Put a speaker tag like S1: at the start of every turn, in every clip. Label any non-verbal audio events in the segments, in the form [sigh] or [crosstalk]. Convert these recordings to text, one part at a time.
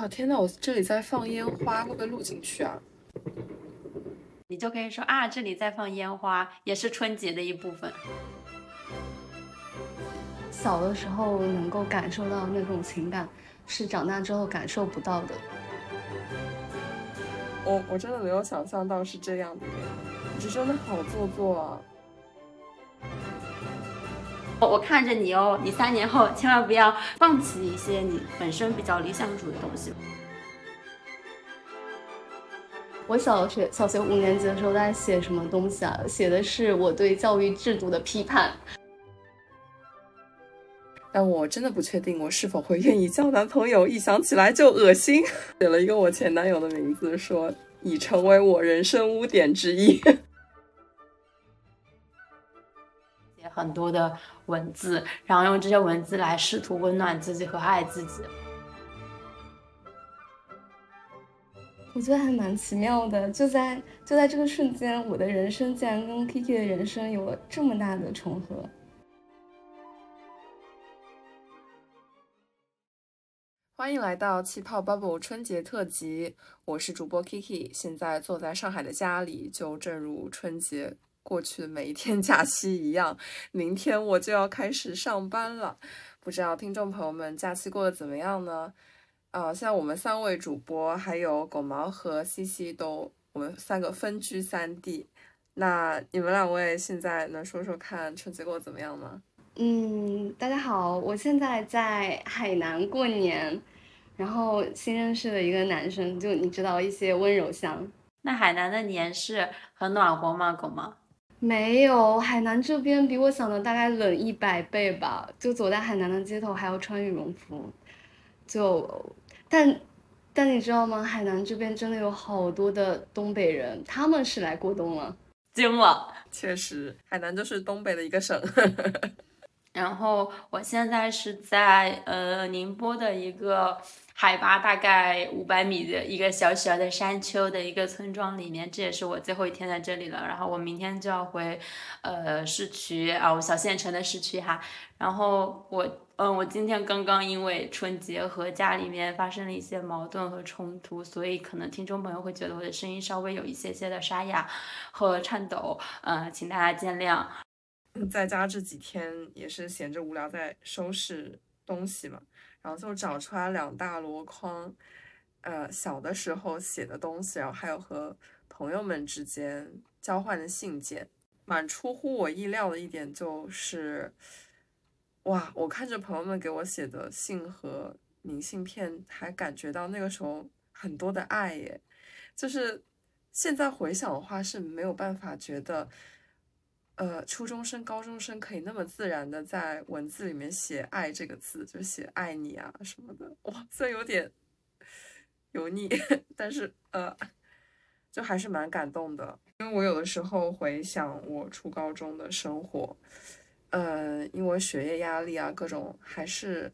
S1: 啊天呐，我这里在放烟花，会不会录进去啊？
S2: 你就可以说啊，这里在放烟花，也是春节的一部分。
S3: 小的时候能够感受到那种情感，是长大之后感受不到的。
S1: 我我真的没有想象到是这样的，你真的好做作啊！
S2: 我我看着你哦，你三年后千万不要放弃一些你本身比较理想主义的东西。
S3: 我小学小学五年级的时候在写什么东西啊？写的是我对教育制度的批判。
S1: 但我真的不确定我是否会愿意交男朋友，一想起来就恶心。写了一个我前男友的名字，说已成为我人生污点之一。
S2: 很多的文字，然后用这些文字来试图温暖自己和爱自己。
S3: 我觉得还蛮奇妙的，就在就在这个瞬间，我的人生竟然跟 Kiki 的人生有了这么大的重合。
S1: 欢迎来到气泡 Bubble 春节特辑，我是主播 Kiki，现在坐在上海的家里，就正如春节过去的每一天假期一样，明天我就要开始上班了。不知道听众朋友们假期过得怎么样呢？啊，现在我们三位主播还有狗毛和西西都，我们三个分居三地。那你们两位现在能说说看春节过得怎么样吗？
S3: 嗯，大家好，我现在在海南过年，然后新认识的一个男生，就你知道一些温柔乡。
S2: 那海南的年是很暖和吗？狗吗？
S3: 没有，海南这边比我想的大概冷一百倍吧。就走在海南的街头，还要穿羽绒服。就，但，但你知道吗？海南这边真的有好多的东北人，他们是来过冬了。
S2: 惊了，
S1: 确实，海南就是东北的一个省。[laughs]
S2: 然后我现在是在呃宁波的一个海拔大概五百米的一个小小的山丘的一个村庄里面，这也是我最后一天在这里了。然后我明天就要回呃市区啊，我小县城的市区哈。然后我嗯，我今天刚刚因为春节和家里面发生了一些矛盾和冲突，所以可能听众朋友会觉得我的声音稍微有一些些的沙哑和颤抖，呃，请大家见谅。
S1: 在家这几天也是闲着无聊，在收拾东西嘛，然后就找出来两大箩筐，呃，小的时候写的东西，然后还有和朋友们之间交换的信件。蛮出乎我意料的一点就是，哇，我看着朋友们给我写的信和明信片，还感觉到那个时候很多的爱耶。就是现在回想的话是没有办法觉得。呃，初中生、高中生可以那么自然的在文字里面写“爱”这个字，就写“爱你”啊什么的，哇，虽然有点油腻，但是呃，就还是蛮感动的。因为我有的时候回想我初高中的生活，呃，因为学业压力啊，各种还是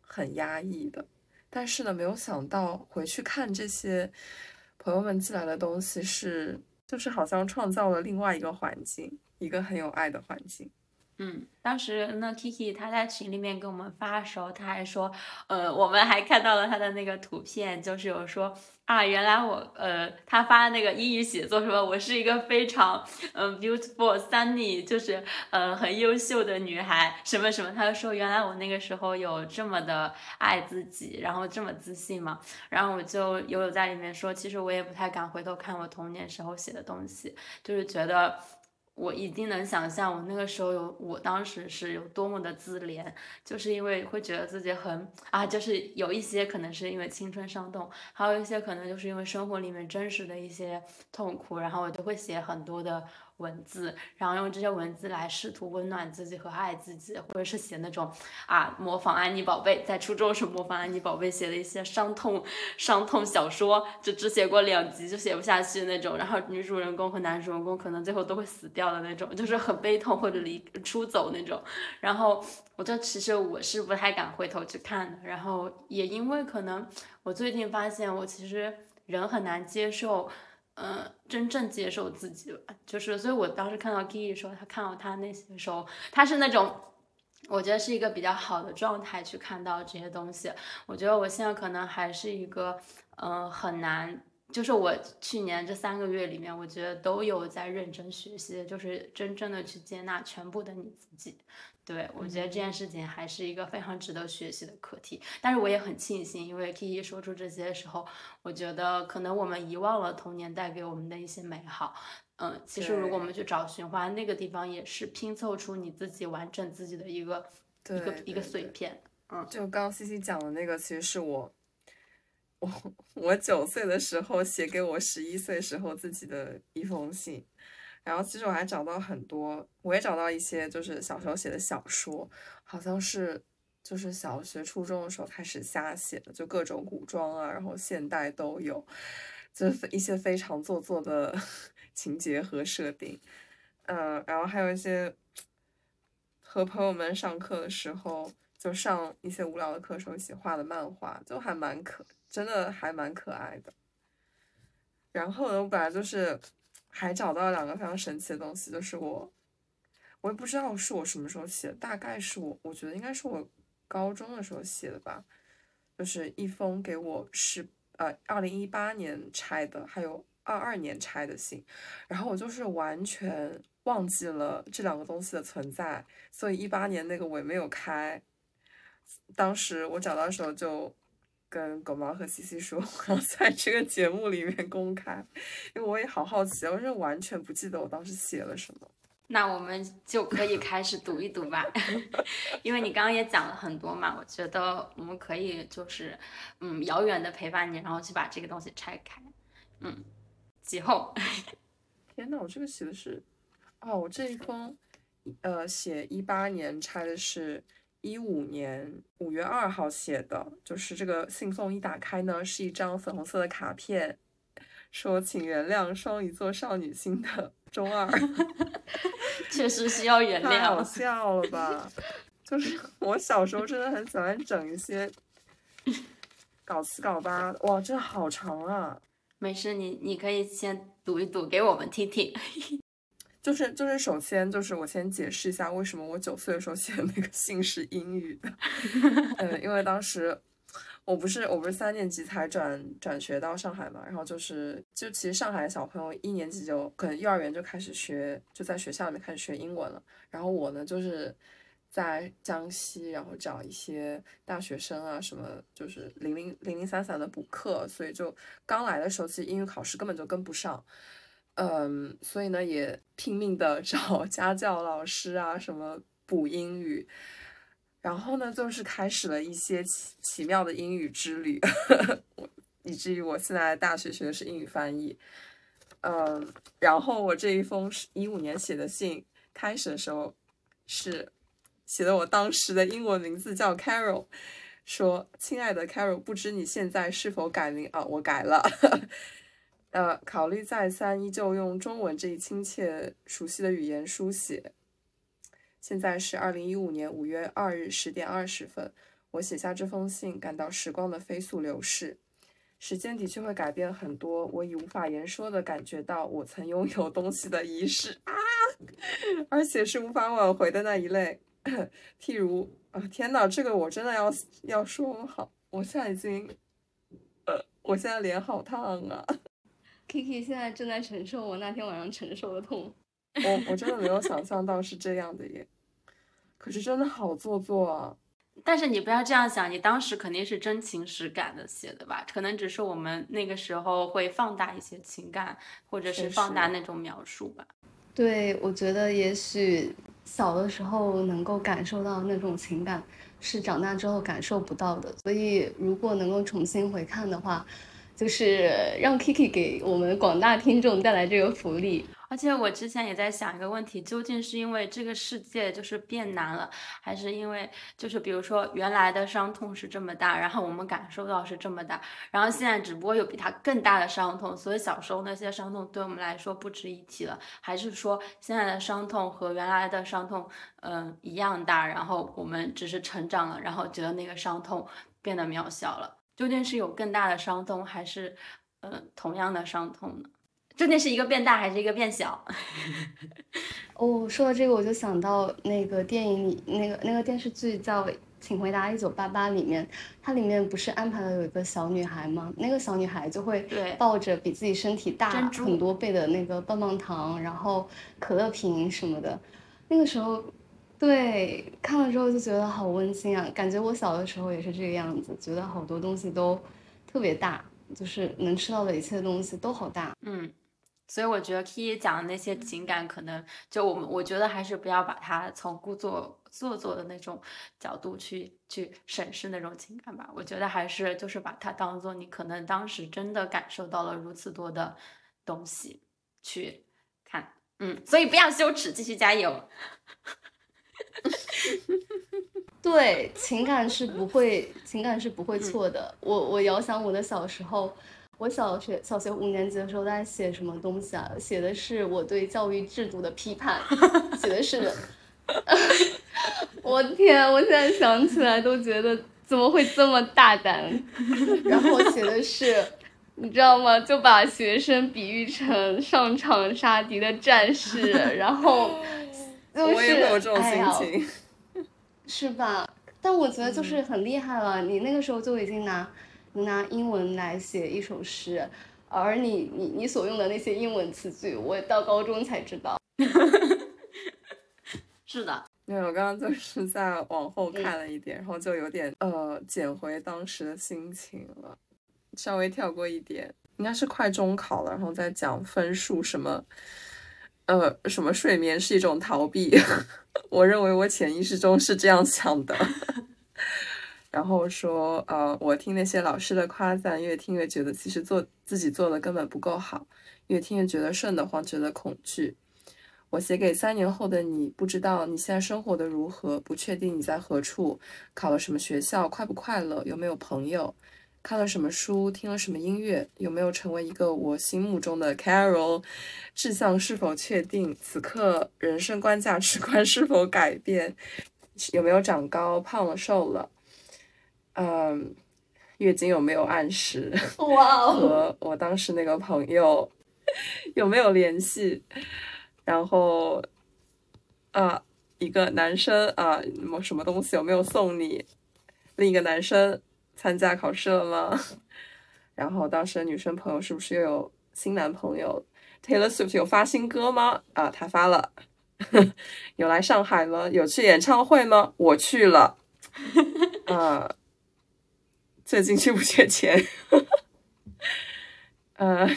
S1: 很压抑的。但是呢，没有想到回去看这些朋友们寄来的东西，是就是好像创造了另外一个环境。一个很有爱的环境。
S2: 嗯，当时那 Kiki 他在群里面给我们发的时候，他还说，呃，我们还看到了他的那个图片，就是有说啊，原来我，呃，他发的那个英语写作什么，我是一个非常，嗯，beautiful sunny，就是呃很优秀的女孩，什么什么，他就说原来我那个时候有这么的爱自己，然后这么自信嘛，然后我就有有在里面说，其实我也不太敢回头看我童年时候写的东西，就是觉得。我一定能想象，我那个时候有，我当时是有多么的自怜，就是因为会觉得自己很啊，就是有一些可能是因为青春伤痛，还有一些可能就是因为生活里面真实的一些痛苦，然后我就会写很多的。文字，然后用这些文字来试图温暖自己和爱自己，或者是写那种啊模仿安妮宝贝，在初中时模仿安妮宝贝写的一些伤痛伤痛小说，就只写过两集就写不下去那种，然后女主人公和男主人公可能最后都会死掉的那种，就是很悲痛或者离出走那种。然后我就其实我是不太敢回头去看的，然后也因为可能我最近发现我其实人很难接受。嗯，真正接受自己吧，就是，所以我当时看到 Kiki 说他看到他那些时候，他是那种我觉得是一个比较好的状态去看到这些东西。我觉得我现在可能还是一个，嗯，很难。就是我去年这三个月里面，我觉得都有在认真学习，就是真正的去接纳全部的你自己。对我觉得这件事情还是一个非常值得学习的课题。但是我也很庆幸，因为 Kiki 说出这些的时候，我觉得可能我们遗忘了童年带给我们的一些美好。嗯，其实如果我们去找寻的话，那个地方也是拼凑出你自己完整自己的一个一个一个碎片。嗯，
S1: 就刚刚 C C 讲的那个，其实是我。我我九岁的时候写给我十一岁时候自己的一封信，然后其实我还找到很多，我也找到一些就是小时候写的小说，好像是就是小学初中的时候开始瞎写的，就各种古装啊，然后现代都有，就是一些非常做作的 [laughs] 情节和设定，嗯，然后还有一些和朋友们上课的时候，就上一些无聊的课时候一起画的漫画，就还蛮可。真的还蛮可爱的。然后呢，我本来就是还找到了两个非常神奇的东西，就是我，我也不知道是我什么时候写的，大概是我，我觉得应该是我高中的时候写的吧。就是一封给我十呃二零一八年拆的，还有二二年拆的信，然后我就是完全忘记了这两个东西的存在，所以一八年那个我也没有开。当时我找到的时候就。跟狗毛和西西说，[laughs] 我要在这个节目里面公开，因为我也好好奇，我是完全不记得我当时写了什么。
S2: 那我们就可以开始读一读吧，[laughs] 因为你刚刚也讲了很多嘛，我觉得我们可以就是，嗯，遥远的陪伴你，然后去把这个东西拆开。嗯，几后？
S1: 天呐，我这个写的是，哦，我这一封，呃，写一八年拆的是。一五年五月二号写的，就是这个信封一打开呢，是一张粉红色的卡片，说请原谅双鱼座少女心的 [laughs] 中二，[laughs]
S2: 确实需要原谅，
S1: 太好笑了吧？[laughs] 就是我小时候真的很喜欢整一些搞七搞八，哇，这好长啊！
S2: 没事，你你可以先读一读给我们听听。
S1: 就是就是，首先就是我先解释一下，为什么我九岁的时候写的那个 [laughs] 信是英语的。[laughs] 嗯，因为当时我不是我不是三年级才转转学到上海嘛，然后就是就其实上海的小朋友一年级就可能幼儿园就开始学，就在学校里面开始学英文了。然后我呢就是在江西，然后找一些大学生啊什么，就是零零零零散散的补课，所以就刚来的时候，其实英语考试根本就跟不上。嗯，所以呢，也拼命的 [laughs] 找家教老师啊，什么补英语，然后呢，就是开始了一些奇奇妙的英语之旅，[laughs] 以至于我现在大学学的是英语翻译。嗯，然后我这一封是一五年写的信，开始的时候是写的我当时的英文名字叫 Carol，说亲爱的 Carol，不知你现在是否改名啊？我改了。呃，考虑再三，依旧用中文这一亲切熟悉的语言书写。现在是二零一五年五月二日十点二十分，我写下这封信，感到时光的飞速流逝。时间的确会改变很多，我已无法言说的感觉到我曾拥有东西的仪式啊，[laughs] 而且是无法挽回的那一类。[laughs] 譬如啊，天哪，这个我真的要要说好，我现在已经，呃，我现在脸好烫啊。
S3: Kiki 现在正在承受我那天晚上承受的痛，[laughs]
S1: 我我真的没有想象到是这样的耶，可是真的好做作啊！
S2: 但是你不要这样想，你当时肯定是真情实感的写的吧？可能只是我们那个时候会放大一些情感，或者是放大那种描述吧。[laughs]
S3: 对，我觉得也许小的时候能够感受到那种情感，是长大之后感受不到的。所以如果能够重新回看的话。就是让 Kiki 给我们广大听众带来这个福利，
S2: 而且我之前也在想一个问题，究竟是因为这个世界就是变难了，还是因为就是比如说原来的伤痛是这么大，然后我们感受到是这么大，然后现在只不过有比它更大的伤痛，所以小时候那些伤痛对我们来说不值一提了，还是说现在的伤痛和原来的伤痛嗯一样大，然后我们只是成长了，然后觉得那个伤痛变得渺小了。究竟是有更大的伤痛，还是，呃，同样的伤痛呢？究竟是一个变大还是一个变小？[laughs]
S3: 哦，说到这个，我就想到那个电影里，那个那个电视剧叫《请回答一九八八》里面，它里面不是安排了有一个小女孩吗？那个小女孩就会抱着比自己身体大很多倍的那个棒棒糖，然后可乐瓶什么的。那个时候，对看了之后就觉得好温馨啊，感觉我小的时候也是这个样子，觉得好多东西都特别大，就是能吃到的一切东西都好大。
S2: 嗯，所以我觉得 Key 讲的那些情感，可能就我们我觉得还是不要把它从故作做作的那种角度去去审视那种情感吧。我觉得还是就是把它当做你可能当时真的感受到了如此多的东西去看。嗯，所以不要羞耻，继续加油。[laughs]
S3: 对，情感是不会，情感是不会错的。我我遥想我的小时候，我小学小学五年级的时候在写什么东西啊？写的是我对教育制度的批判，写的是，[laughs] 我天，我现在想起来都觉得怎么会这么大胆？[laughs] 然后写的是。你知道吗？就把学生比喻成上场杀敌的战士，然后就是
S1: 我也会有这种心情。
S3: 是吧？但我觉得就是很厉害了，你那个时候就已经拿拿英文来写一首诗，而你你你所用的那些英文词句，我到高中才知道。[laughs]
S2: 是的，
S1: 因为，我刚刚就是在往后
S3: 嗯
S1: 看了一点，然后就有点呃捡回当时的心情了，稍微跳过一点，应该是快中考了，然后再讲分数什么，呃，什么睡眠是一种逃避，[laughs] 我认为我潜意识中是这样想的。[laughs] 然后说，呃，我听那些老师的夸赞，越听越觉得其实做自己做的根本不够好，越听越觉得瘆得慌，觉得恐惧。我写给三年后的你，不知道你现在生活的如何，不确定你在何处，考了什么学校，快不快乐，有没有朋友，看了什么书，听了什么音乐，有没有成为一个我心目中的 Carol，志向是否确定，此刻人生观、价值观是否改变，有没有长高、胖了、瘦了，嗯，月经有没有按时，[laughs]
S3: 哇哦！
S1: 和我当时那个朋友 [laughs] 有没有联系？然后，啊，一个男生啊，什么什么东西有没有送你？另一个男生参加考试了吗？[laughs] 然后当时的女生朋友是不是又有新男朋友？Taylor Swift 有发新歌吗？啊，他发了。[laughs] 有来上海吗？有去演唱会吗？我去了。啊，最近缺不缺钱？呃，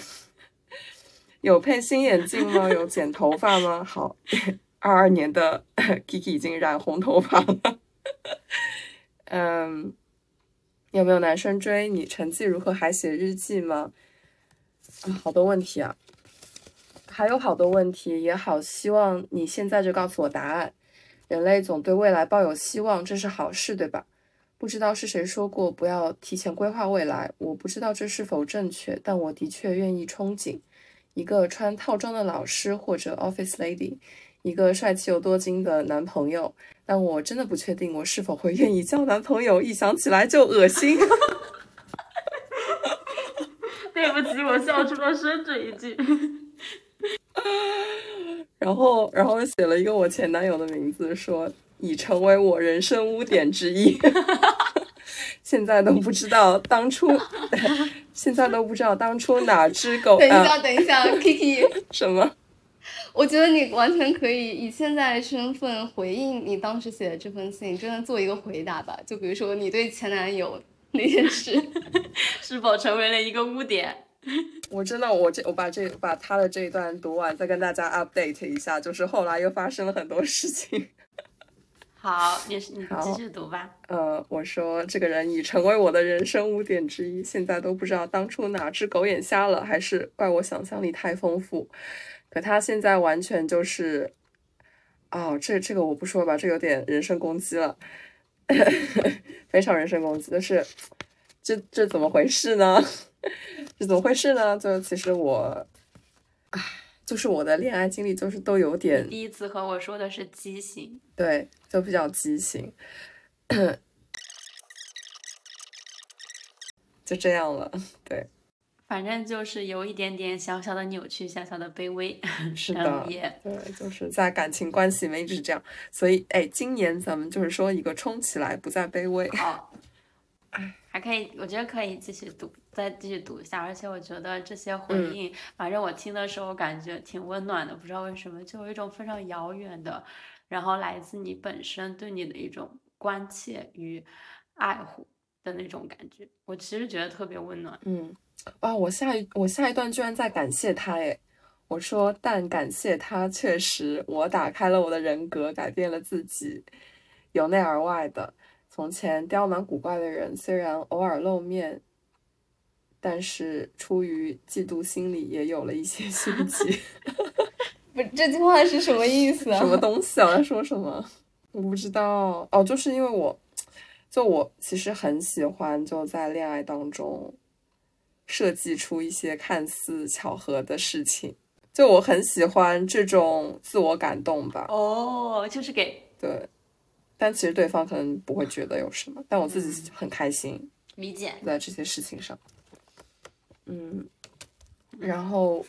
S1: 有配新眼镜吗？有剪头发吗？好，二二年的 Kiki 已经染红头发了。[laughs] 嗯，有没有男生追你？成绩如何？还写日记吗？啊，好多问题啊，还有好多问题，也好希望你现在就告诉我答案。人类总对未来抱有希望，这是好事，对吧？不知道是谁说过不要提前规划未来，我不知道这是否正确，但我的确愿意憧憬一个穿套装的老师或者 office lady，一个帅气又多金的男朋友，但我真的不确定我是否会愿意交男朋友，一想起来就恶心。[laughs]
S2: 对不起，我笑出了声这一句。[laughs]
S1: 然后，然后写了一个我前男友的名字，说已成为我人生污点之一。[laughs] 现在都不知道当初，现在都不知道当初哪只狗
S3: 等一下，
S1: 啊
S3: 等一下，Kiki，
S1: 什么？
S3: 我觉得你完全可以以现在身份回应你当时写的这封信，真的做一个回答吧。就比如说你对前男友那件事，[laughs]
S2: 是否成为了一个污点？[laughs]
S1: 我真的，我这我把这把他的这一段读完，再跟大家 update 一下，就是后来又发生了很多事情。[laughs]
S2: 好，也是你继续读吧。
S1: 呃，我说这个人已成为我的人生污点之一，现在都不知道当初哪只狗眼瞎了，还是怪我想象力太丰富。可他现在完全就是，哦，这这个我不说吧，这有点人身攻击了，[laughs] 非常人身攻击，就是这这怎么回事呢？[laughs] 这怎么回事呢？就其实我，唉，就是我的恋爱经历就是都有点
S2: 第一次和我说的是畸形，
S1: 对，就比较畸形，[coughs] 就这样了。对，
S2: 反正就是有一点点小小的扭曲，小小的卑微。[laughs]
S1: 是的，
S2: 也
S1: 对，就是在感情关系里面一直是这样。所以，哎，今年咱们就是说一个冲起来，不再卑微。
S2: 好，还可以，我觉得可以继续读，再继续读一下。而且我觉得这些回
S1: 嗯
S2: 应，反正我听的时候感觉挺温暖的，不知道为什么，就有一种非常遥远的，然后来自你本身对你的一种关切与爱护的那种感觉。我其实觉得特别温暖。
S1: 嗯，哇，我下一我下一段居然在感谢他，诶，我说，但感谢他，确实我打开了我的人格，改变了自己，由内而外的。从前刁蛮古怪的人，虽然偶尔露面，但是出于嫉妒心理，也有了一些心机。[laughs]
S3: 不，这句话是什么意思啊？[laughs]
S1: 什么东西啊？我在说什么？我不知道。哦，就是因为我，就我其实很喜欢就在恋爱当中设计出一些看似巧合的事情，就我很喜欢这种自我感动吧。
S2: 哦，就是给
S1: 对，但其实对方可能不会觉得有什么，但我自己很开心。
S2: 理解。
S1: 在这些事情上。嗯，然后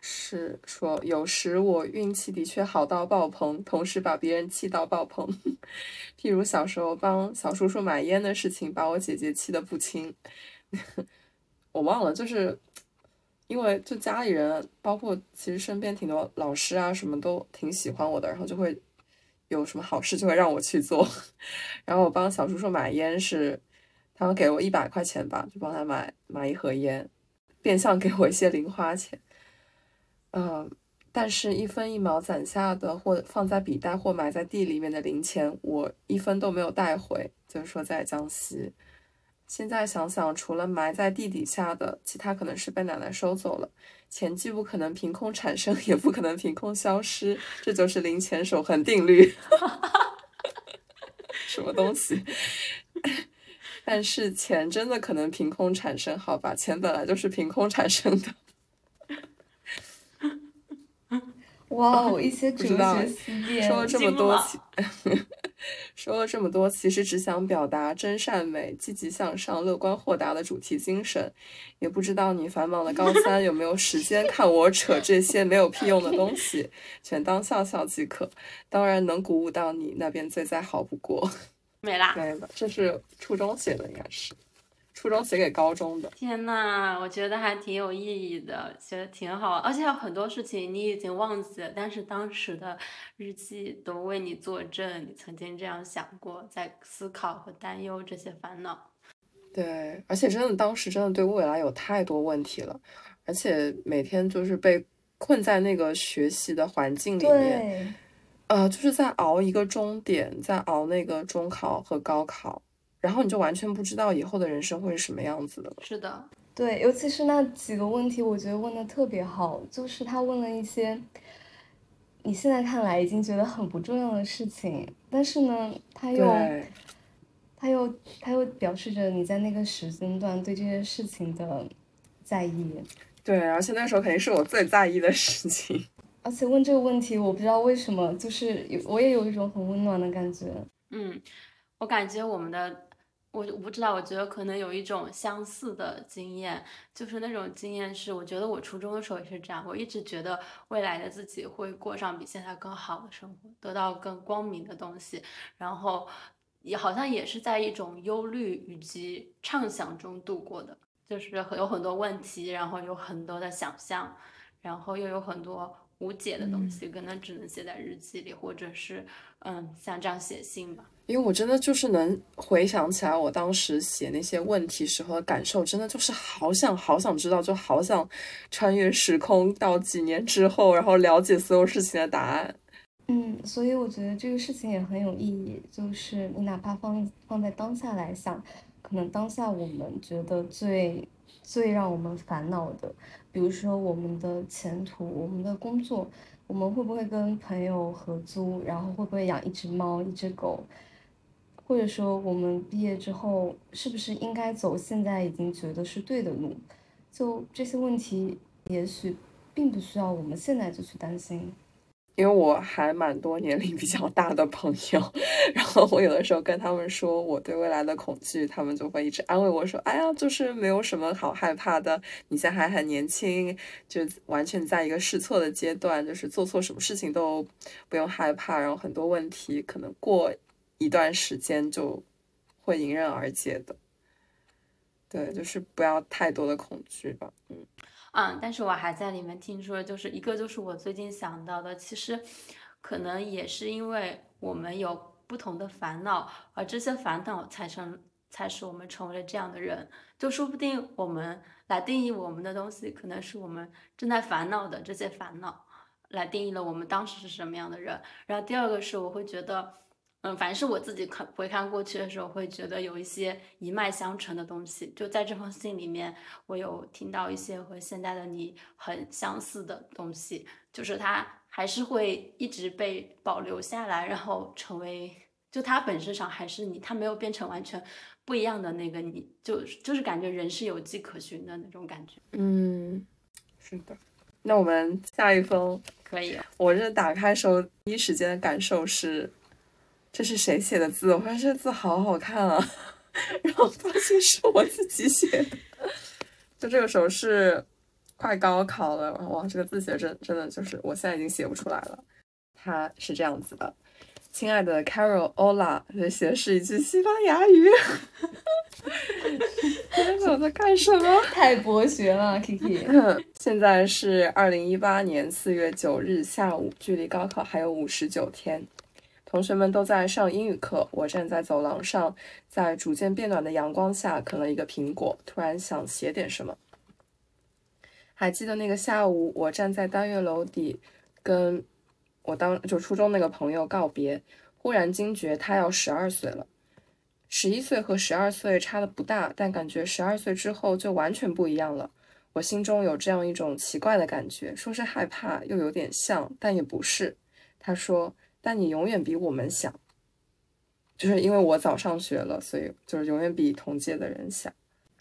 S1: 是说，有时我运气的确好到爆棚，同时把别人气到爆棚。[laughs] 譬如小时候帮小叔叔买烟的事情，把我姐姐气得不轻。我忘了，就是因为就家里人，包括其实身边挺多老师啊，什么都挺喜欢我的，然后就会有什么好事就会让我去做。[laughs] 然后我帮小叔叔买烟是。他们给我一百块钱吧，就帮他买买一盒烟，变相给我一些零花钱。嗯，但是一分一毛攒下的或放在笔袋或埋在地里面的零钱，我一分都没有带回。就是说在江西，现在想想，除了埋在地底下的，其他可能是被奶奶收走了。钱既不可能凭空产生，也不可能凭空消失，这就是零钱守恒定律。[laughs] 什么东西？[laughs] 但是钱真的可能凭空产生，好吧？钱本来就是凭空产生的。
S3: 哇哦，一些哲学思辨。
S1: 说了这么多，[laughs] 说了这么多，其实只想表达真善美、积极向上、乐观豁达的主题精神。也不知道你繁忙的高三有没有时间 [laughs] 看我扯这些没有屁用的东西，全当笑笑即可。当然能鼓舞到你，那便最再好不过。
S2: 没啦。
S1: 没了，这是初中写的，应该是初中写给高中的。
S2: 天呐，我觉得还挺有意义的，写的挺好，而且有很多事情你已经忘记了，但是当时的日记都为你作证，你曾经这样想过，在思考和担忧这些烦恼。
S1: 对，而且真的当时真的对未来有太多问题了，而且每天就是被困在那个学习的环境里面，呃，就是在熬一个终点，在熬那个中考和高考，然后你就完全不知道以后的人生会是什么样子的了。
S2: 是的，
S3: 对，尤其是那几个问题，我觉得问的特别好，就是他问了一些你现在看来已经觉得很不重要的事情，但是呢，他又，他又他又表示着你在那个时间段对这些事情的在意，
S1: 对，而且那时候肯定是我最在意的事情。[laughs]
S3: 而且问这个问题，我不知道为什么，就是有我也有一种很温暖的感觉。
S2: 嗯，我感觉我们的，我我不知道，我觉得可能有一种相似的经验，就是那种经验是，我觉得我初中的时候也是这样，我一直觉得未来的自己会过上比现在更好的生活，得到更光明的东西，然后也好像也是在一种忧虑以及畅想中度过的，就是有很多问题，然后有很多的想象，然后又有很多无解的东西，可能只能写在日记里，或者是嗯像这样写信吧。
S1: 因为我真的就是能回想起来，我当时写那些问题时候的感受，真的就是好想好想知道，就好想穿越时空到几年之后，然后了解所有事情的答案。
S3: 嗯，所以我觉得这个事情也很有意义，就是你哪怕放放在当下来想，可能当下我们觉得最最让我们烦恼的，比如说我们的前途、我们的工作，我们会不会跟朋友合租，然后会不会养一只猫、一只狗，或者说我们毕业之后是不是应该走现在已经觉得是对的路，就这些问题，也许并不需要我们现在就去担心。
S1: 因为我还蛮多年龄比较大的朋友，[laughs] 然后我有的时候跟他们说我对未来的恐惧，他们就会一直安慰我说：“哎呀，就是没有什么好害怕的，你现在还很年轻，就完全在一个试错的阶段，就是做错什么事情都不用害怕，然后很多问题可能过一段时间就会迎刃而解的。”对，就是不要太多的恐惧吧，嗯。
S2: 嗯，但是我还在里面听说，就是一个就是我最近想到的，其实可能也是因为我们有不同的烦恼，而这些烦恼才成才使我们成为了这样的人。就说不定我们来定义我们的东西，可能是我们正在烦恼的这些烦恼，来定义了我们当时是什么样的人。然后第二个是，我会觉得。嗯，反正是我自己看回看过去的时候，会觉得有一些一脉相承的东西。就在这封信里面，我有听到一些和现在的你很相似的东西，就是它还是会一直被保留下来，然后成为，就它本质上还是你，它没有变成完全不一样的那个你，就就是感觉人是有迹可循的那种感觉。
S1: 嗯，是的。那我们下一封
S2: 可以。
S1: 我这打开时候第一时间的感受是。这是谁写的字？我发现这字好好看啊，然后发现是我自己写的。就这个时候是快高考了，哇，这个字写真真的就是我现在已经写不出来了。它是这样子的：亲爱的 Carol Ola，这写的是一句西班牙语。[laughs] 天呐，我在干什么？
S3: 太博学了，Kiki。[laughs]
S1: 现在是二零一八年四月九日下午，距离高考还有五十九天。同学们都在上英语课，我站在走廊上，在逐渐变暖的阳光下啃了一个苹果，突然想写点什么。还记得那个下午，我站在单元楼底，跟我当就初中那个朋友告别，忽然惊觉他要十二岁了。十一岁和十二岁差的不大，但感觉十二岁之后就完全不一样了。我心中有这样一种奇怪的感觉，说是害怕，又有点像，但也不是。他说。但你永远比我们小，就是因为我早上学了，所以就是永远比同届的人小。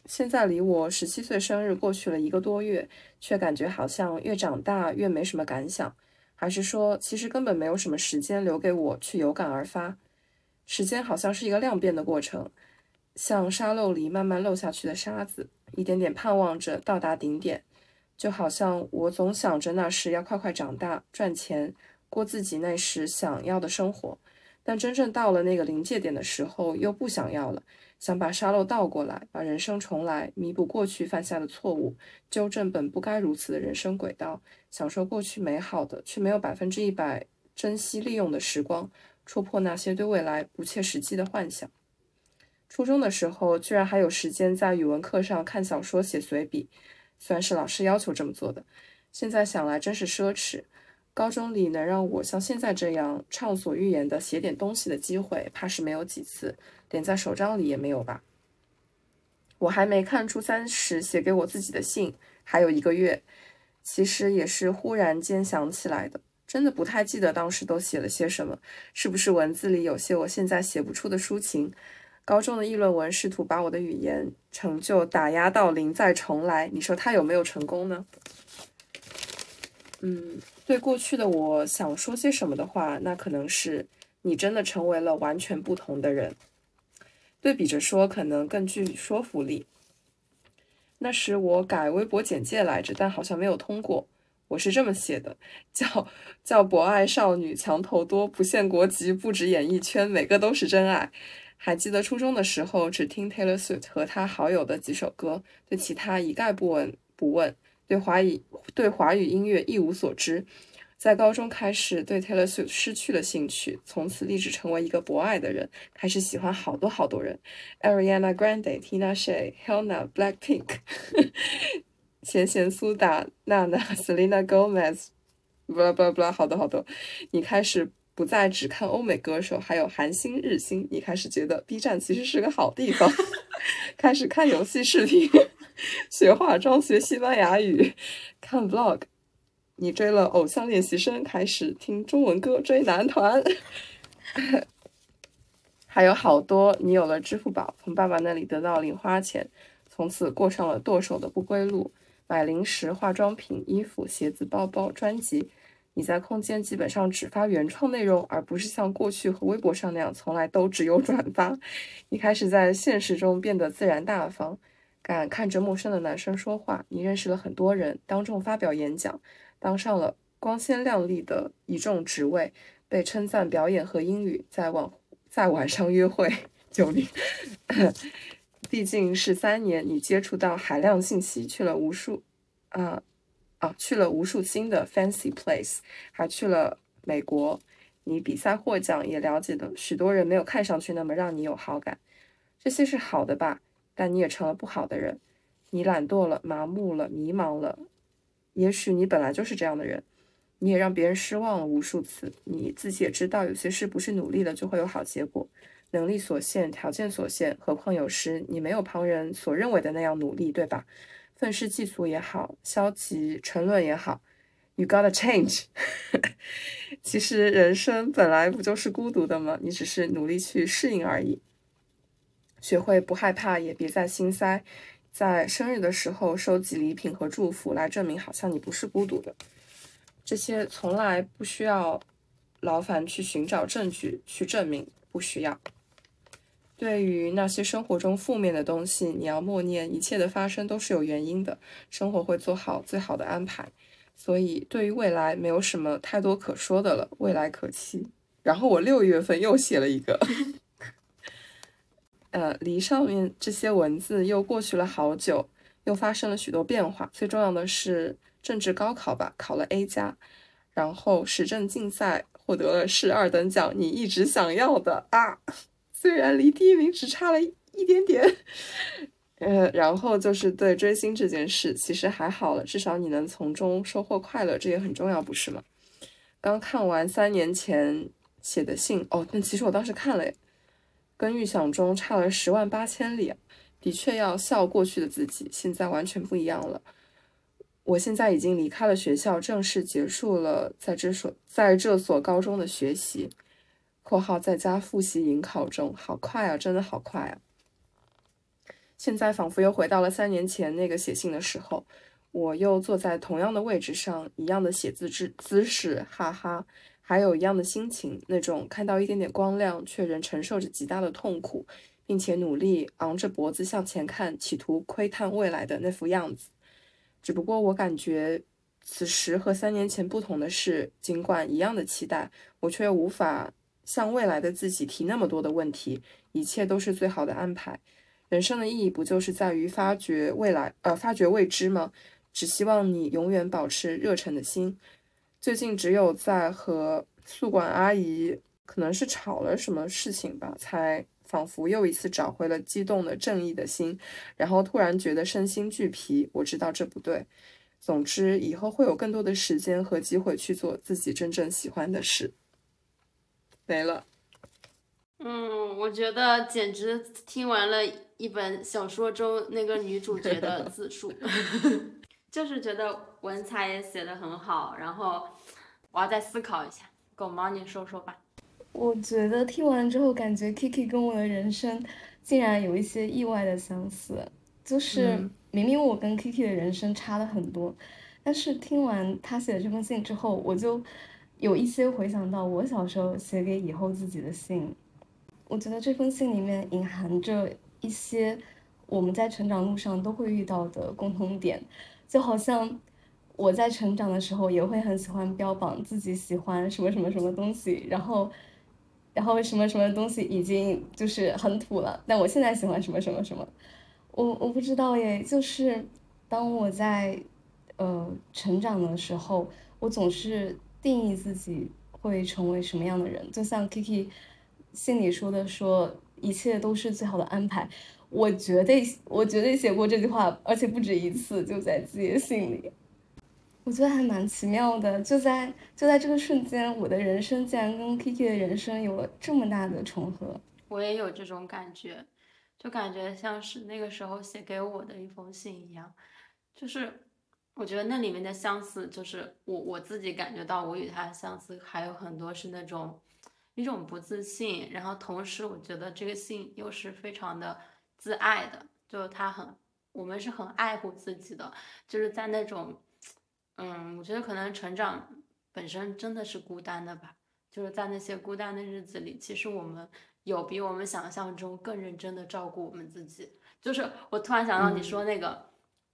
S1: 现在离我十七岁生日过去了一个多月，却感觉好像越长大越没什么感想，还是说其实根本没有什么时间留给我去有感而发？时间好像是一个量变的过程，像沙漏里慢慢漏下去的沙子，一点点盼望着到达顶点，就好像我总想着那时要快快长大赚钱。过自己那时想要的生活，但真正到了那个临界点的时候，又不想要了，想把沙漏倒过来，把人生重来，弥补过去犯下的错误，纠正本不该如此的人生轨道，享受过去美好的却没有百分之一百珍惜利用的时光，戳破那些对未来不切实际的幻想。初中的时候，居然还有时间在语文课上看小说、写随笔，虽然是老师要求这么做的，现在想来真是奢侈。高中里能让我像现在这样畅所欲言的写点东西的机会，怕是没有几次，连在手账里也没有吧。我还没看初三时写给我自己的信，还有一个月，其实也是忽然间想起来的，真的不太记得当时都写了些什么，是不是文字里有些我现在写不出的抒情？高中的议论文试图把我的语言成就打压到零再重来，你说他有没有成功呢？嗯。对过去的我想说些什么的话，那可能是你真的成为了完全不同的人。对比着说，可能更具说服力。那时我改微博简介来着，但好像没有通过。我是这么写的：叫叫博爱少女，墙头多，不限国籍，不止演艺圈，每个都是真爱。还记得初中的时候，只听 Taylor Swift 和他好友的几首歌，对其他一概不闻不问。对华语对华语音乐一无所知，在高中开始对 Taylor Swift 失去了兴趣，从此立志成为一个博爱的人，开始喜欢好多好多人，Ariana Grande、Tina Shay、Helena、[laughs] Blackpink、前贤苏打、娜娜、Selena Gomez，blah blah blah，好多好多。你开始不再只看欧美歌手，还有韩星、日星。你开始觉得 B 站其实是个好地方，[laughs] 开始看游戏视频。学化妆，学西班牙语，看 vlog。你追了偶像练习生，开始听中文歌，追男团。[laughs] 还有好多，你有了支付宝，从爸爸那里得到零花钱，从此过上了剁手的不归路。买零食、化妆品、衣服、鞋子、包包、专辑，你在空间基本上只发原创内容，而不是像过去和微博上那样从来都只有转发。[laughs] 你开始在现实中变得自然大方，敢看着陌生的男生说话。你认识了很多人，当众发表演讲，当上了光鲜亮丽的一众职位，被称赞表演和英语，在晚在晚上约会。救命！[laughs] 毕竟是三年，你接触到海量信息，去了无数啊。啊，去了无数新的 fancy place，还去了美国。你比赛获奖，也了解的许多人没有看上去那么让你有好感。这些是好的吧？但你也成了不好的人。你懒惰了，麻木了，迷茫了。也许你本来就是这样的人。你也让别人失望了无数次。你自己也知道，有些事不是努力了就会有好结果。能力所限，条件所限，何况有时你没有旁人所认为的那样努力，对吧？愤世嫉俗也好，消极沉沦也好，You gotta change。[laughs] 其实人生本来不就是孤独的吗？你只是努力去适应而已。学会不害怕，也别再心塞。在生日的时候收集礼品和祝福，来证明好像你不是孤独的。这些从来不需要劳烦去寻找证据去证明，不需要。对于那些生活中负面的东西，你要默念一切的发生都是有原因的，生活会做好最好的安排。所以对于未来没有什么太多可说的了，未来可期。然后我六月份又写了一个，呃，离上面这些文字又过去了好久，又发生了许多变化。最重要的是政治高考吧，考了 A 加，然后时政竞赛获得了市二等奖，你一直想要的啊。虽然离第一名只差了一点点，呃，然后就是对追星这件事，其实还好了，至少你能从中收获快乐，这也很重要，不是吗？刚看完三年前写的信，哦，但其实我当时看了，跟预想中差了十万八千里，的确要笑过去的自己，现在完全不一样了。我现在已经离开了学校，正式结束了在这所在这所高中的学习。括号在家复习迎考中，好快啊，真的好快啊！现在仿佛又回到了三年前那个写信的时候，我又坐在同样的位置上，一样的写字姿姿势，哈哈，还有一样的心情，那种看到一点点光亮，却仍承受着极大的痛苦，并且努力昂着脖子向前看，企图窥探未来的那副样子。只不过我感觉，此时和三年前不同的是，尽管一样的期待，我却无法。向未来的自己提那么多的问题，一切都是最好的安排。人生的意义不就是在于发掘未来，呃，发掘未知吗？只希望你永远保持热忱的心。最近只有在和宿管阿姨可能是吵了什么事情吧，才仿佛又一次找回了激动的正义的心。然后突然觉得身心俱疲。我知道这不对。总之，以后会有更多的时间和机会去做自己真正喜欢的事。没了。
S2: 嗯，我觉得简直听完了一本小说中那个女主角的自述，[laughs] 就是觉得文采也写得很好。然后我要再思考一下，狗毛你说说吧。
S3: 我觉得听完之后，感觉 Kiki 跟我的人生竟然有一些意外的相似。就是明明我跟 Kiki 的人生差了很多，但是听完他写的这封信之后，我就。有一些回想到我小时候写给以后自己的信，我觉得这封信里面隐含着一些我们在成长路上都会遇到的共同点，就好像我在成长的时候也会很喜欢标榜自己喜欢什么什么什么东西，然后，然后什么什么东西已经就是很土了，但我现在喜欢什么什么什么，我我不知道耶，就是当我在呃成长的时候，我总是。定义自己会成为什么样的人，就像 Kiki 信里说的，说一切都是最好的安排。我绝对，我绝对写过这句话，而且不止一次，就在自己的信里。我觉得还蛮奇妙的，就在就在这个瞬间，我的人生竟然跟 Kiki 的人生有了这么大的重合。
S2: 我也有这种感觉，就感觉像是那个时候写给我的一封信一样，就是。我觉得那里面的相似，就是我我自己感觉到我与他相似，还有很多是那种一种不自信，然后同时我觉得这个信又是非常的自爱的，就是他很我们是很爱护自己的，就是在那种嗯，我觉得可能成长本身真的是孤单的吧。就是在那些孤单的日子里，其实我们有比我们想象中更认真的照顾我们自己。就是我突然想到你说那个，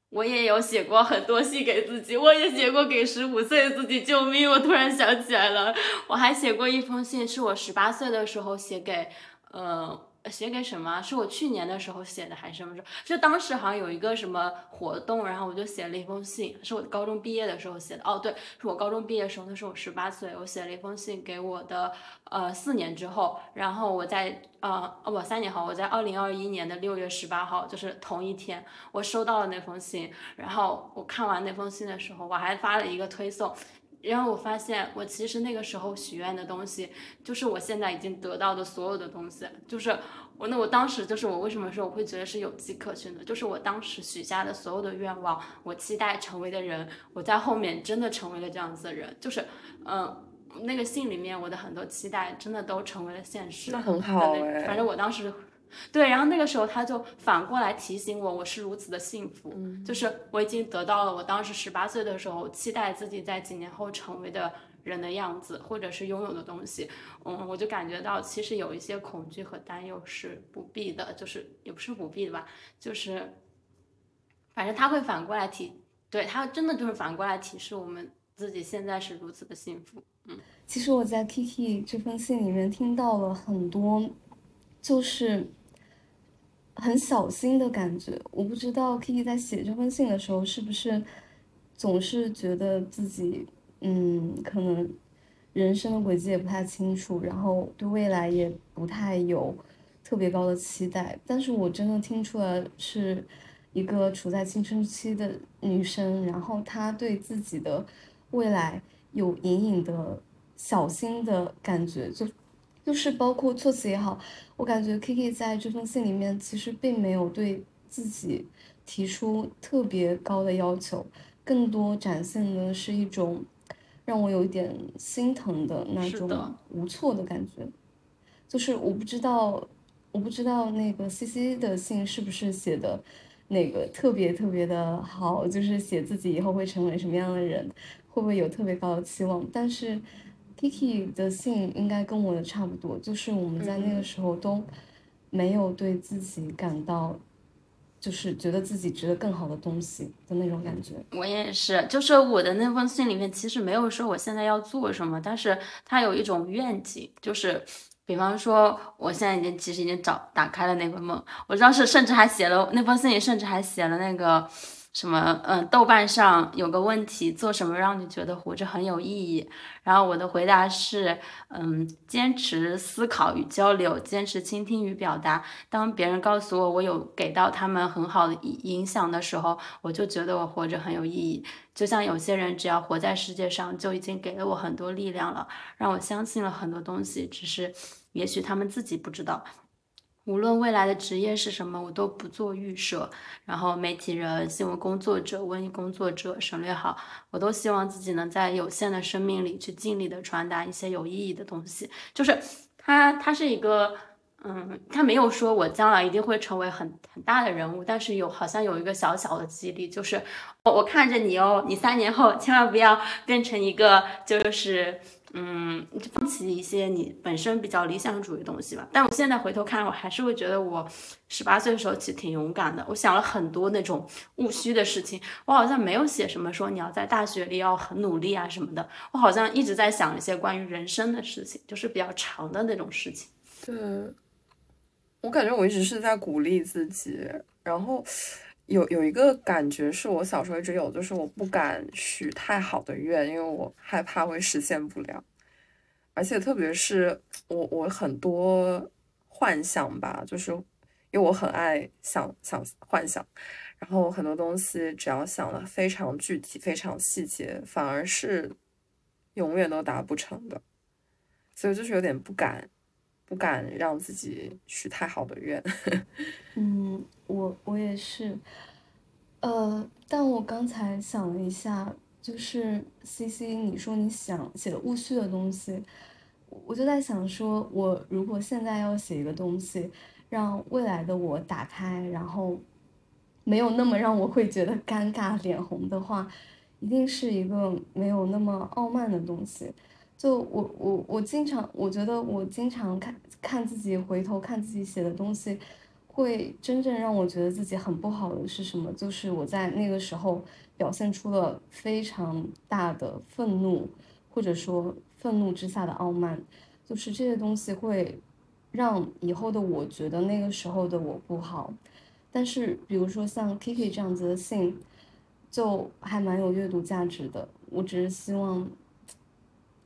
S2: 我也有写过很多信给自己，我也写过给十五岁自己救命。我突然想起来了，我还写过一封信，是我十八岁的时候写给，呃。写给什么？是我去年的时候写的还是什么时候？就当时好像有一个什么活动，然后我就写了一封信，是我高中毕业的时候写的。哦，对，是我高中毕业的时候，那时候我十八岁，我写了一封信给我的呃四年之后，然后我在呃哦不三年后，我在二零二一年的六月十八号，就是同一天，我收到了那封信，然后我看完那封信的时候，我还发了一个推送。然后我发现，我其实那个时候许愿的东西，就是我现在已经得到的所有的东西。就是我那我当时就是我为什么说我会觉得是有迹可循的，就是我当时许下的所有的愿望，我期待成为的人，我在后面真的成为了这样子的人。就是嗯，那个信里面我的很多期待真的都成为了现实。
S1: 那很好
S2: 哎。反正我当时。对，然后那个时候他就反过来提醒我，我是如此的幸福，就是我已经得到了我当时十八岁的时候期待自己在几年后成为的人的样子，或者是拥有的东西。嗯，我就感觉到其实有一些恐惧和担忧是不必的，就是也不是不必的吧，就是反正他会反过来提，对他真的就是反过来提示我们自己现在是如此的幸福。嗯，
S3: 其实我在 Kiki 这封信里面听到了很多，就是。很小心的感觉，我不知道 Kiki 在写这封信的时候是不是总是觉得自己，嗯，可能人生的轨迹也不太清楚，然后对未来也不太有特别高的期待。但是我真的听出来是一个处在青春期的女生，然后她对自己的未来有隐隐的小心的感觉，就。就是包括措辞也好，我感觉 Kiki 在这封信里面其实并没有对自己提出特别高的要求，更多展现的是一种让我有一点心疼的那种无措的感觉。就是我不知道，我不知道那个 CC 的信是不是写的那个特别特别的好，就是写自己以后会成为什么样的人，会不会有特别高的期望，但是。Kiki 的信应该跟我的差不多，就是我们在那个时候都没有对自己感到，就是觉得自己值得更好的东西的那种感觉。
S2: 我也是，就是我的那封信里面其实没有说我现在要做什么，但是它有一种愿景，就是比方说我现在已经其实已经找打开了那个梦，我当时甚至还写了那封信里甚至还写了那个。什么？嗯，豆瓣上有个问题，做什么让你觉得活着很有意义？然后我的回答是，嗯，坚持思考与交流，坚持倾听与表达。当别人告诉我我有给到他们很好的影响的时候，我就觉得我活着很有意义。就像有些人只要活在世界上，就已经给了我很多力量了，让我相信了很多东西，只是也许他们自己不知道。无论未来的职业是什么，我都不做预设。然后，媒体人、新闻工作者、文艺工作者省略号，我都希望自己能在有限的生命里去尽力的传达一些有意义的东西。就是他，他是一个，嗯，他没有说我将来一定会成为很很大的人物，但是有好像有一个小小的激励，就是我我看着你哦，你三年后千万不要变成一个就是。嗯，就放弃一些你本身比较理想主义的东西吧。但我现在回头看，我还是会觉得我十八岁的时候其实挺勇敢的。我想了很多那种务虚的事情，我好像没有写什么说你要在大学里要很努力啊什么的。我好像一直在想一些关于人生的事情，就是比较长的那种事情。
S1: 对，我感觉我一直是在鼓励自己，然后有有一个感觉是我小时候一直有，就是我不敢许太好的愿，因为我害怕会实现不了。而且特别是我，我很多幻想吧，就是因为我很爱想想幻想，然后很多东西只要想的非常具体、非常细节，反而是永远都达不成的，所以就是有点不敢，不敢让自己许太好的愿。[laughs]
S3: 嗯，我我也是，呃，但我刚才想了一下。就是 C C，你说你想写的务虚的东西，我就在想说，我如果现在要写一个东西，让未来的我打开，然后没有那么让我会觉得尴尬、脸红的话，一定是一个没有那么傲慢的东西。就我我我经常，我觉得我经常看看自己回头看自己写的东西，会真正让我觉得自己很不好的是什么？就是我在那个时候表现出了非常大的愤怒，或者说愤怒之下的傲慢，就是这些东西会让以后的我觉得那个时候的我不好。但是比如说像 Kiki 这样子的信，就还蛮有阅读价值的。我只是希望。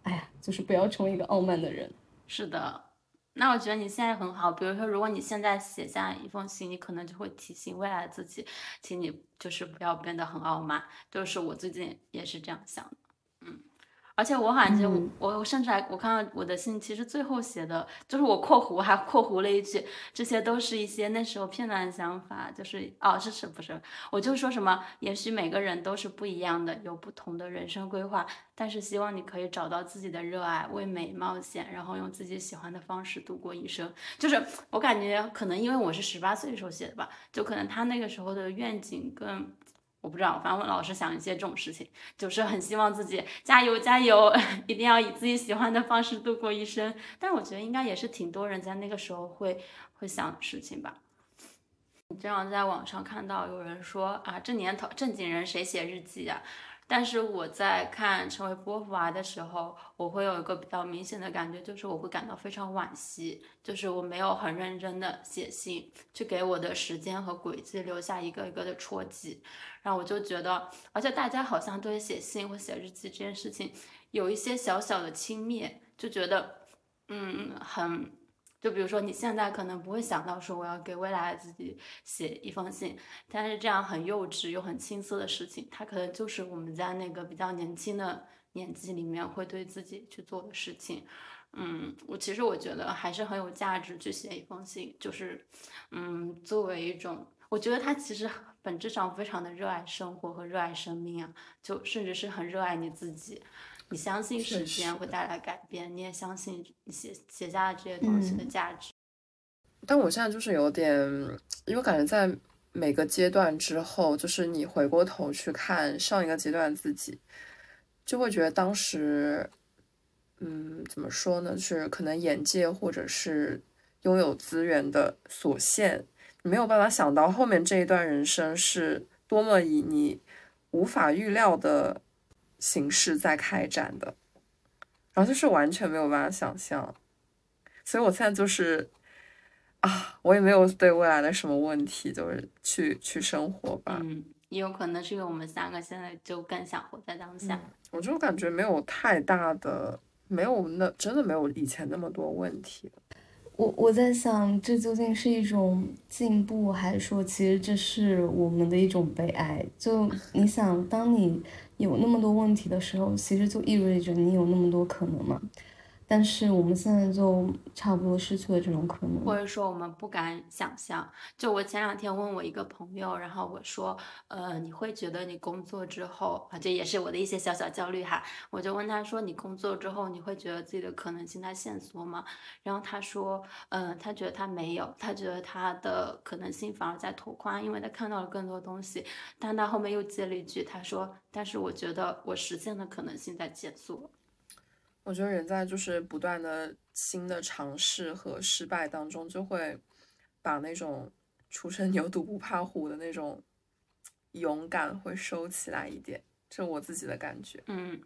S3: 哎呀，就是不要成为一个傲慢的人。
S2: 是的，那我觉得你现在很好。比如说，如果你现在写下一封信，你可能就会提醒未来自己，请你就是不要变得很傲慢。就是我最近也是这样想的。而且我感觉，我我甚至还我看到我的信，其实最后写的就是我括弧还括弧了一句，这些都是一些那时候片段的想法，就是哦，是是不是？我就说什么，也许每个人都是不一样的，有不同的人生规划，但是希望你可以找到自己的热爱，为美冒险，然后用自己喜欢的方式度过一生。就是我感觉可能因为我是十八岁的时候写的吧，就可能他那个时候的愿景跟。我不知道，反正我老是想一些这种事情，就是很希望自己加油加油，[laughs] 一定要以自己喜欢的方式度过一生。但我觉得应该也是挺多人在那个时候会会想事情吧。你经常在网上看到有人说啊，这年头正经人谁写日记啊？但是我在看《成为波伏娃》的时候，我会有一个比较明显的感觉，就是我会感到非常惋惜，就是我没有很认真的写信，去给我的时间和轨迹留下一个一个的戳记。然后我就觉得，而且大家好像对写信或写日记这件事情有一些小小的轻蔑，就觉得，嗯，很。就比如说，你现在可能不会想到说我要给未来的自己写一封信，但是这样很幼稚又很青涩的事情，它可能就是我们在那个比较年轻的年纪里面会对自己去做的事情。嗯，我其实我觉得还是很有价值去写一封信，就是，嗯，作为一种，我觉得他其实本质上非常的热爱生活和热爱生命啊，就甚至是很热爱你自己。你相信时间会带来改变，你也相信写写下的这些东西的价值。
S1: 但我现在就是有点，因为感觉在每个阶段之后，就是你回过头去看上一个阶段自己，就会觉得当时，嗯，怎么说呢？就是可能眼界或者是拥有资源的所限，你没有办法想到后面这一段人生是多么以你无法预料的。形式在开展的，然后就是完全没有办法想象，所以我现在就是啊，我也没有对未来的什么问题，就是去去生活吧。
S2: 嗯，也有可能是因为我们三个现在就更想活在当下。
S1: 我就感觉没有太大的，没有那真的没有以前那么多问题。
S3: 我我在想，这究竟是一种进步，还是说其实这是我们的一种悲哀？就你想，当你。有那么多问题的时候，其实就意味着你有那么多可能嘛。但是我们现在就差不多失去了这种可能，
S2: 或者说我们不敢想象。就我前两天问我一个朋友，然后我说，呃，你会觉得你工作之后啊，这也是我的一些小小焦虑哈。我就问他说，你工作之后，你会觉得自己的可能性在线索吗？然后他说，嗯，他觉得他没有，他觉得他的可能性反而在拓宽，因为他看到了更多东西。但他后面又接了一句，他说，但是我觉得我实现的可能性在减速。
S1: 我觉得人在就是不断的新的尝试和失败当中，就会把那种初生牛犊不怕虎的那种勇敢会收起来一点，这我自己的感觉。
S2: 嗯，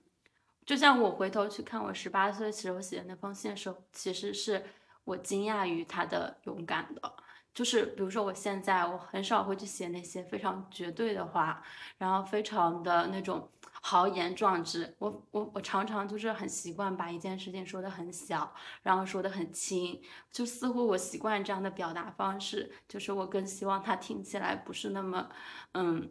S2: 就像我回头去看我十八岁时候写的那封信的时候，其实是我惊讶于他的勇敢的。就是比如说我现在我很少会去写那些非常绝对的话，然后非常的那种。豪言壮志，我我我常常就是很习惯把一件事情说的很小，然后说的很轻，就似乎我习惯这样的表达方式，就是我更希望他听起来不是那么，嗯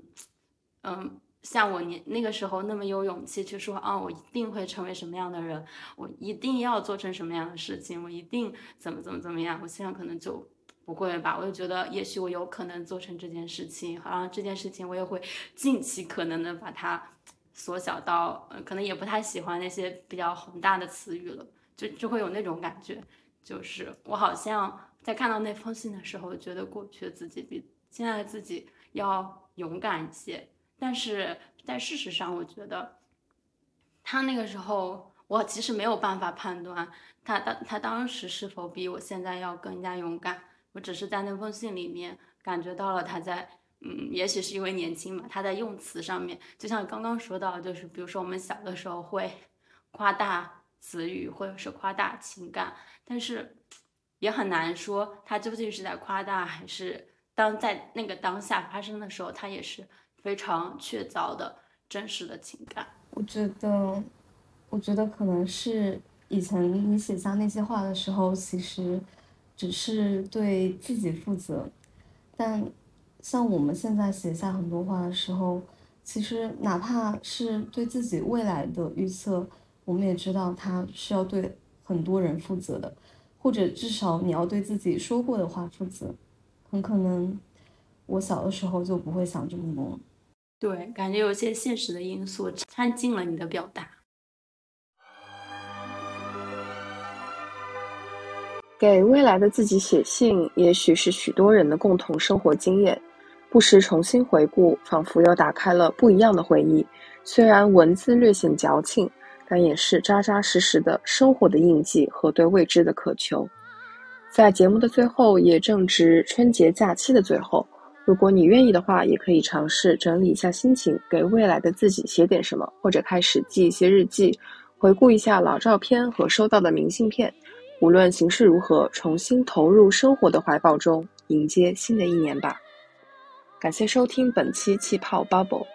S2: 嗯，像我年那个时候那么有勇气去说啊，我一定会成为什么样的人，我一定要做成什么样的事情，我一定怎么怎么怎么样，我现在可能就不会吧，我就觉得也许我有可能做成这件事情，好像这件事情我也会尽其可能的把它。缩小到，呃，可能也不太喜欢那些比较宏大的词语了，就就会有那种感觉，就是我好像在看到那封信的时候，觉得过去的自己比现在的自己要勇敢一些，但是在事实上，我觉得他那个时候，我其实没有办法判断他当他当时是否比我现在要更加勇敢。我只是在那封信里面感觉到了他在，嗯，也许是因为年轻嘛，他在用词上面，就像刚刚说到，就是比如说我们小的时候会夸大词语或者是夸大情感，但是也很难说他究竟是在夸大还是当在那个当下发生的时候，他也是。非常确凿的真实的情感，
S3: 我觉得，我觉得可能是以前你写下那些话的时候，其实只是对自己负责，但像我们现在写下很多话的时候，其实哪怕是对自己未来的预测，我们也知道它是要对很多人负责的，或者至少你要对自己说过的话负责，很可能我小的时候就不会想这么多。
S2: 对，感觉有些现实的因素掺进了你的表达。
S4: 给未来的自己写信，也许是许多人的共同生活经验。不时重新回顾，仿佛又打开了不一样的回忆。虽然文字略显矫情，但也是扎扎实实的生活的印记和对未知的渴求。在节目的最后，也正值春节假期的最后。如果你愿意的话，也可以尝试整理一下心情，给未来的自己写点什么，或者开始记一些日记，回顾一下老照片和收到的明信片。无论形势如何，重新投入生活的怀抱中，迎接新的一年吧。感谢收听本期气泡 Bubble。